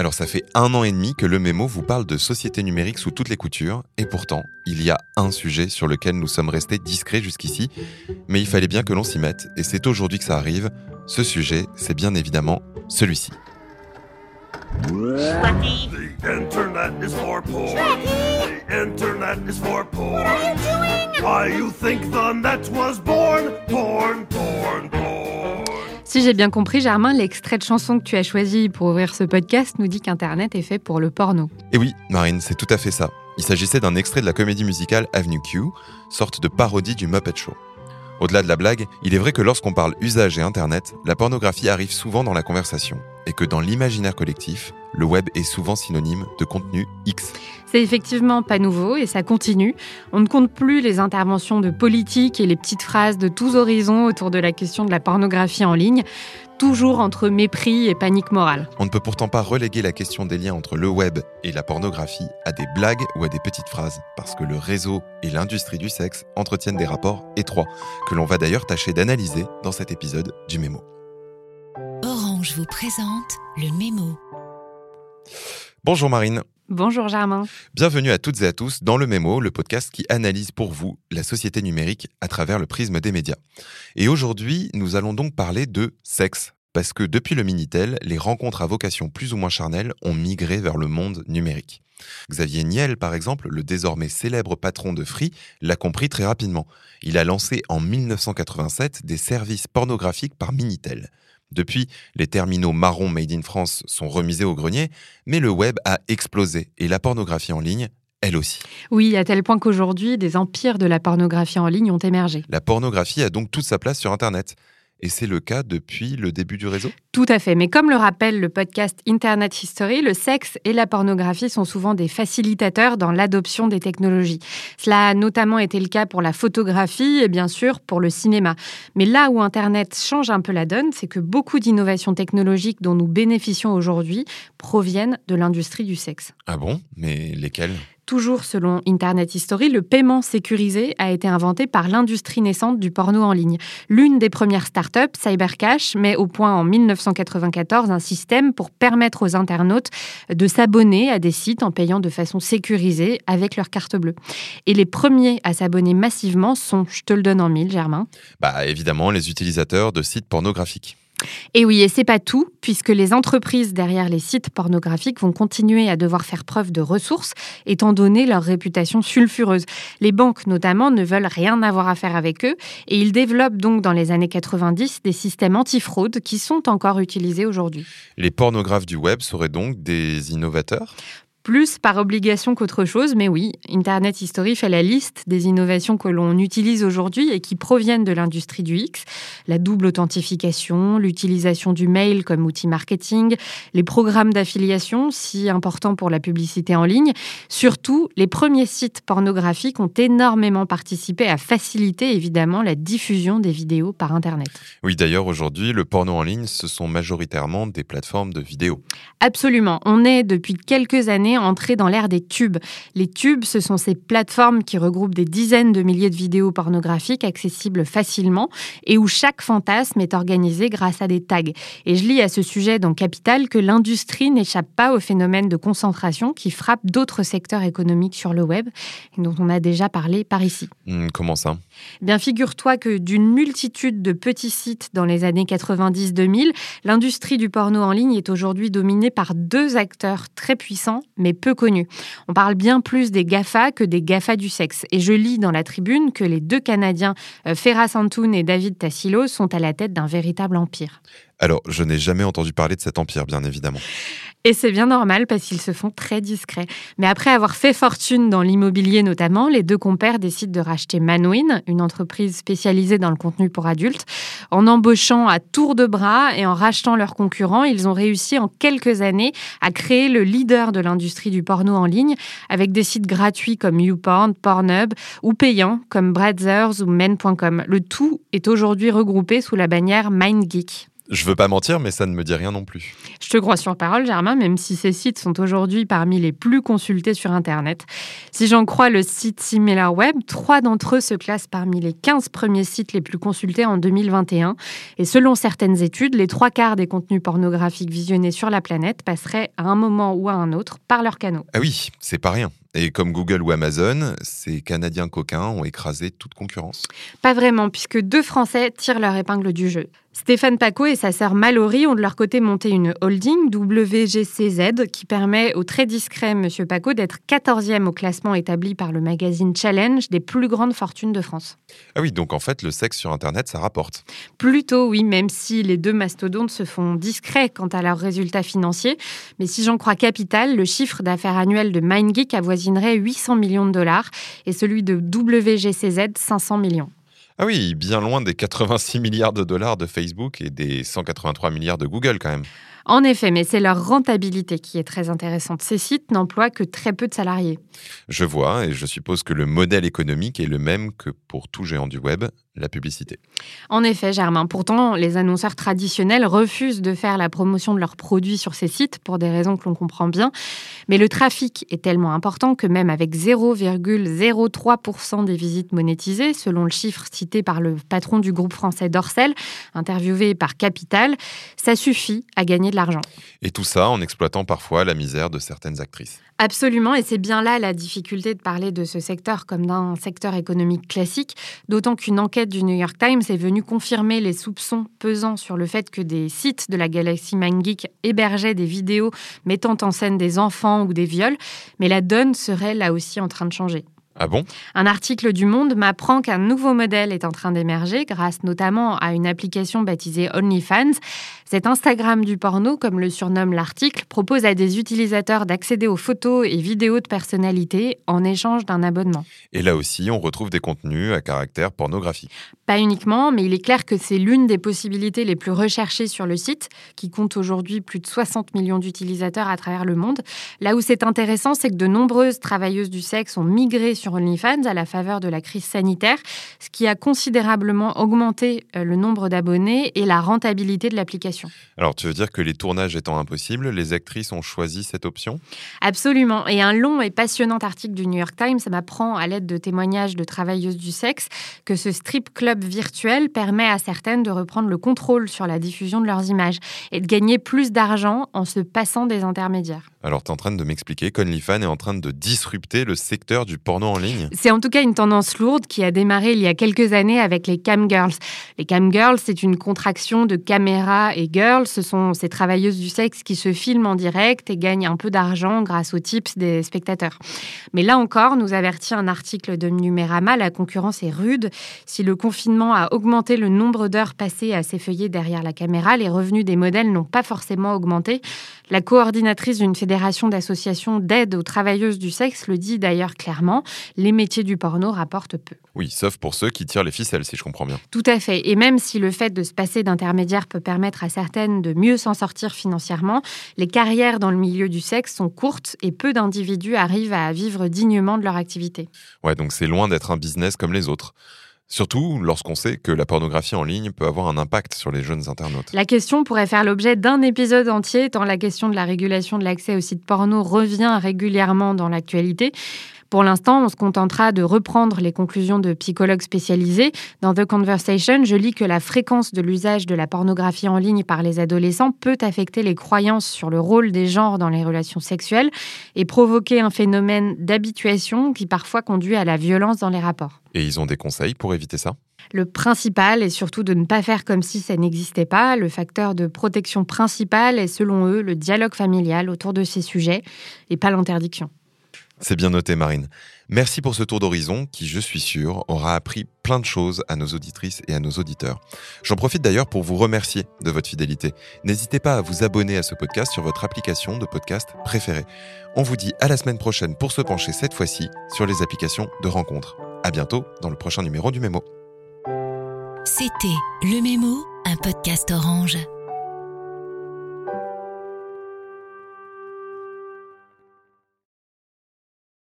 Alors ça fait un an et demi que le mémo vous parle de société numérique sous toutes les coutures, et pourtant, il y a un sujet sur lequel nous sommes restés discrets jusqu'ici, mais il fallait bien que l'on s'y mette, et c'est aujourd'hui que ça arrive. Ce sujet, c'est bien évidemment celui-ci. Si j'ai bien compris, Germain, l'extrait de chanson que tu as choisi pour ouvrir ce podcast nous dit qu'Internet est fait pour le porno. Et oui, Marine, c'est tout à fait ça. Il s'agissait d'un extrait de la comédie musicale Avenue Q, sorte de parodie du Muppet Show. Au-delà de la blague, il est vrai que lorsqu'on parle usage et Internet, la pornographie arrive souvent dans la conversation, et que dans l'imaginaire collectif, le web est souvent synonyme de contenu X. C'est effectivement pas nouveau et ça continue. On ne compte plus les interventions de politiques et les petites phrases de tous horizons autour de la question de la pornographie en ligne, toujours entre mépris et panique morale. On ne peut pourtant pas reléguer la question des liens entre le web et la pornographie à des blagues ou à des petites phrases, parce que le réseau et l'industrie du sexe entretiennent des rapports étroits, que l'on va d'ailleurs tâcher d'analyser dans cet épisode du Mémo. Orange vous présente le mémo. Bonjour Marine, Bonjour Germain. bienvenue à toutes et à tous dans le Mémo, le podcast qui analyse pour vous la société numérique à travers le prisme des médias. Et aujourd'hui, nous allons donc parler de sexe. Parce que depuis le Minitel, les rencontres à vocation plus ou moins charnelle ont migré vers le monde numérique. Xavier Niel, par exemple, le désormais célèbre patron de Free, l'a compris très rapidement. Il a lancé en 1987 des services pornographiques par Minitel. Depuis, les terminaux marrons made in France sont remisés au grenier, mais le web a explosé et la pornographie en ligne, elle aussi. Oui, à tel point qu'aujourd'hui, des empires de la pornographie en ligne ont émergé. La pornographie a donc toute sa place sur Internet. Et c'est le cas depuis le début du réseau? Tout à fait, mais comme le rappelle le podcast Internet History, le sexe et la pornographie sont souvent des facilitateurs dans l'adoption des technologies. Cela a notamment été le cas pour la photographie et bien sûr pour le cinéma. Mais là où Internet change un peu la donne, c'est que beaucoup d'innovations technologiques dont nous bénéficions aujourd'hui proviennent de l'industrie du sexe. Ah bon? Mais lesquels Toujours selon Internet History, le paiement sécurisé a été inventé par l'industrie naissante du porno en ligne. L'une des premières startups, Cybercash, met au point en 1994 un système pour permettre aux internautes de s'abonner à des sites en payant de façon sécurisée avec leur carte bleue. Et les premiers à s'abonner massivement sont, je te le donne en mille, Germain, Bah évidemment, les utilisateurs de sites pornographiques. Et oui, et c'est pas tout, puisque les entreprises derrière les sites pornographiques vont continuer à devoir faire preuve de ressources, étant donné leur réputation sulfureuse. Les banques, notamment, ne veulent rien avoir à faire avec eux, et ils développent donc dans les années 90 des systèmes antifraude qui sont encore utilisés aujourd'hui. Les pornographes du web seraient donc des innovateurs? Plus par obligation qu'autre chose, mais oui, Internet History fait la liste des innovations que l'on utilise aujourd'hui et qui proviennent de l'industrie du X. La double authentification, l'utilisation du mail comme outil marketing, les programmes d'affiliation, si importants pour la publicité en ligne. Surtout, les premiers sites pornographiques ont énormément participé à faciliter évidemment la diffusion des vidéos par Internet. Oui, d'ailleurs, aujourd'hui, le porno en ligne, ce sont majoritairement des plateformes de vidéos. Absolument. On est depuis quelques années entré dans l'ère des tubes. Les tubes, ce sont ces plateformes qui regroupent des dizaines de milliers de vidéos pornographiques accessibles facilement et où chaque fantasme est organisé grâce à des tags. Et je lis à ce sujet dans Capital que l'industrie n'échappe pas au phénomène de concentration qui frappe d'autres secteurs économiques sur le web dont on a déjà parlé par ici. Hmm, comment ça? Bien, figure-toi que d'une multitude de petits sites dans les années 90-2000, l'industrie du porno en ligne est aujourd'hui dominée par deux acteurs très puissants, mais peu connus. On parle bien plus des GAFA que des GAFA du sexe. Et je lis dans la tribune que les deux Canadiens, euh, Ferra Santoun et David Tassilo, sont à la tête d'un véritable empire. Alors, je n'ai jamais entendu parler de cet empire, bien évidemment. Et c'est bien normal parce qu'ils se font très discrets. Mais après avoir fait fortune dans l'immobilier notamment, les deux compères décident de racheter Manwin, une entreprise spécialisée dans le contenu pour adultes. En embauchant à tour de bras et en rachetant leurs concurrents, ils ont réussi en quelques années à créer le leader de l'industrie du porno en ligne avec des sites gratuits comme YouPorn, Pornhub ou payants comme Brazzers ou Men.com. Le tout est aujourd'hui regroupé sous la bannière MindGeek. Je veux pas mentir, mais ça ne me dit rien non plus. Je te crois sur parole, Germain, même si ces sites sont aujourd'hui parmi les plus consultés sur Internet. Si j'en crois le site SimilarWeb, trois d'entre eux se classent parmi les 15 premiers sites les plus consultés en 2021. Et selon certaines études, les trois quarts des contenus pornographiques visionnés sur la planète passeraient à un moment ou à un autre par leurs canaux. Ah oui, c'est pas rien. Et comme Google ou Amazon, ces Canadiens coquins ont écrasé toute concurrence. Pas vraiment, puisque deux Français tirent leur épingle du jeu. Stéphane Paco et sa sœur Mallory ont de leur côté monté une holding, WGCZ, qui permet au très discret Monsieur Paco d'être 14e au classement établi par le magazine Challenge des plus grandes fortunes de France. Ah oui, donc en fait, le sexe sur Internet, ça rapporte. Plutôt oui, même si les deux mastodontes se font discrets quant à leurs résultats financiers. Mais si j'en crois Capital, le chiffre d'affaires annuel de MindGeek avoisinerait 800 millions de dollars et celui de WGCZ 500 millions. Ah oui, bien loin des 86 milliards de dollars de Facebook et des 183 milliards de Google quand même. En effet, mais c'est leur rentabilité qui est très intéressante. Ces sites n'emploient que très peu de salariés. Je vois, et je suppose que le modèle économique est le même que pour tout géant du web, la publicité. En effet, Germain. Pourtant, les annonceurs traditionnels refusent de faire la promotion de leurs produits sur ces sites pour des raisons que l'on comprend bien. Mais le trafic est tellement important que même avec 0,03% des visites monétisées, selon le chiffre cité par le patron du groupe français Dorsel, interviewé par Capital, ça suffit à gagner de l'argent. Et tout ça en exploitant parfois la misère de certaines actrices. Absolument, et c'est bien là la difficulté de parler de ce secteur comme d'un secteur économique classique, d'autant qu'une enquête du New York Times est venue confirmer les soupçons pesant sur le fait que des sites de la galaxie MindGeek hébergeaient des vidéos mettant en scène des enfants ou des viols, mais la donne serait là aussi en train de changer. Ah bon? Un article du Monde m'apprend qu'un nouveau modèle est en train d'émerger grâce notamment à une application baptisée OnlyFans. Cet Instagram du porno, comme le surnomme l'article, propose à des utilisateurs d'accéder aux photos et vidéos de personnalités en échange d'un abonnement. Et là aussi, on retrouve des contenus à caractère pornographique. Pas uniquement, mais il est clair que c'est l'une des possibilités les plus recherchées sur le site, qui compte aujourd'hui plus de 60 millions d'utilisateurs à travers le monde. Là où c'est intéressant, c'est que de nombreuses travailleuses du sexe ont migré sur OnlyFans à la faveur de la crise sanitaire, ce qui a considérablement augmenté euh, le nombre d'abonnés et la rentabilité de l'application. Alors, tu veux dire que les tournages étant impossibles, les actrices ont choisi cette option? Absolument. Et un long et passionnant article du New York Times m'apprend, à l'aide de témoignages de travailleuses du sexe, que ce strip club virtuel permet à certaines de reprendre le contrôle sur la diffusion de leurs images et de gagner plus d'argent en se passant des intermédiaires. Alors, tu es en train de m'expliquer qu'OnlyFans est en train de disrupter le secteur du porno en C'est en tout cas une tendance lourde qui a démarré il y a quelques années avec les cam girls. Les cam girls, c'est une contraction de caméra et girls. Ce sont ces travailleuses du sexe qui se filment en direct et gagnent un peu d'argent grâce aux tips des spectateurs. Mais là encore, nous avertit un article de Numérama, la concurrence est rude. Si le confinement a augmenté le nombre d'heures passées à s'effeuiller derrière la caméra, les revenus des modèles n'ont pas forcément augmenté. La coordinatrice d'une fédération d'associations d'aide aux travailleuses du sexe le dit d'ailleurs clairement, les métiers du porno rapportent peu. Oui, sauf pour ceux qui tirent les ficelles, si je comprends bien. Tout à fait. Et même si le fait de se passer d'intermédiaire peut permettre à certaines de mieux s'en sortir financièrement, les carrières dans le milieu du sexe sont courtes et peu d'individus arrivent à vivre dignement de leur activité. Ouais, donc c'est loin d'être un business comme les autres. Surtout lorsqu'on sait que la pornographie en ligne peut avoir un impact sur les jeunes internautes. La question pourrait faire l'objet d'un épisode entier, tant la question de la régulation de l'accès aux sites porno revient régulièrement dans l'actualité. Pour l'instant, on se contentera de reprendre les conclusions de psychologues spécialisés. Dans The Conversation, je lis que la fréquence de l'usage de la pornographie en ligne par les adolescents peut affecter les croyances sur le rôle des genres dans les relations sexuelles et provoquer un phénomène d'habituation qui parfois conduit à la violence dans les rapports. Et ils ont des conseils pour éviter ça? Le principal est surtout de ne pas faire comme si ça n'existait pas. Le facteur de protection principal est selon eux le dialogue familial autour de ces sujets et pas l'interdiction. C'est bien noté, Marine. Merci pour ce tour d'horizon qui, je suis sûr, aura appris plein de choses à nos auditrices et à nos auditeurs. J'en profite d'ailleurs pour vous remercier de votre fidélité. N'hésitez pas à vous abonner à ce podcast sur votre application de podcast préférée. On vous dit à la semaine prochaine pour se pencher cette fois-ci sur les applications de rencontres. À bientôt dans le prochain numéro du Mémo. C'était Le Mémo, un podcast orange.